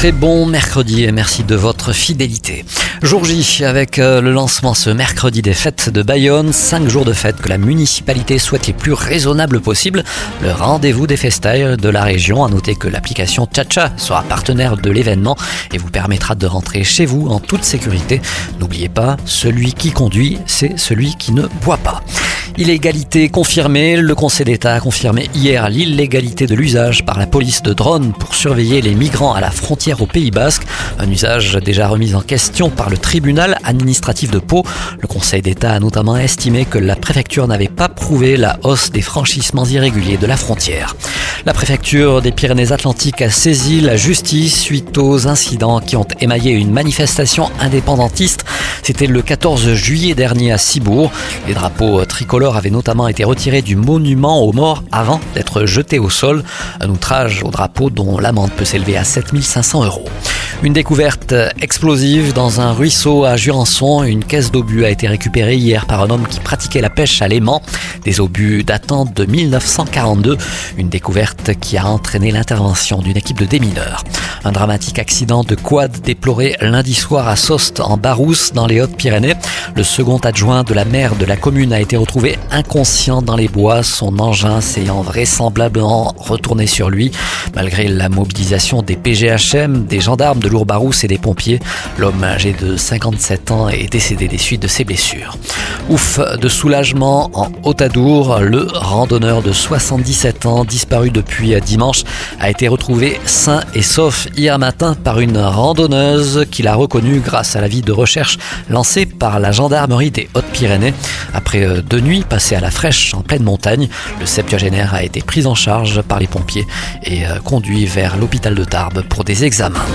Très bon mercredi et merci de votre fidélité. Jour J avec euh, le lancement ce mercredi des fêtes de Bayonne, cinq jours de fêtes que la municipalité souhaite les plus raisonnables possibles. Le rendez-vous des festailles de la région. À noter que l'application Chacha sera partenaire de l'événement et vous permettra de rentrer chez vous en toute sécurité. N'oubliez pas, celui qui conduit, c'est celui qui ne boit pas. Illégalité confirmée, le Conseil d'État a confirmé hier l'illégalité de l'usage par la police de drones pour surveiller les migrants à la frontière au Pays Basque, un usage déjà remis en question par le tribunal administratif de Pau. Le Conseil d'État a notamment estimé que la préfecture n'avait pas prouvé la hausse des franchissements irréguliers de la frontière. La préfecture des Pyrénées-Atlantiques a saisi la justice suite aux incidents qui ont émaillé une manifestation indépendantiste. C'était le 14 juillet dernier à Cibourg. Les drapeaux tricolores avaient notamment été retirés du monument aux morts avant d'être jetés au sol. Un outrage au drapeau dont l'amende peut s'élever à 7500 euros. Une découverte explosive dans un ruisseau à Jurançon. Une caisse d'obus a été récupérée hier par un homme qui pratiquait la pêche à l'aimant. Des obus datant de 1942. Une découverte qui a entraîné l'intervention d'une équipe de démineurs. Un dramatique accident de quad déploré lundi soir à Sost en Barousse dans les Hautes-Pyrénées. Le second adjoint de la maire de la commune a été retrouvé inconscient dans les bois, son engin s'ayant vraisemblablement retourné sur lui. Malgré la mobilisation des PGHM, des gendarmes de Lourbarousse et des pompiers, l'homme âgé de 57 ans est décédé des suites de ses blessures. Ouf de soulagement en Haute-Adour, le randonneur de 77 ans disparu depuis dimanche a été retrouvé sain et sauf hier matin par une randonneuse qu'il a reconnue grâce à l'avis de recherche lancé par la gendarmerie des Hautes-Pyrénées. Après euh, deux nuits passées à la fraîche en pleine montagne, le septuagénaire a été pris en charge par les pompiers et euh, conduit vers l'hôpital de Tarbes pour des examens.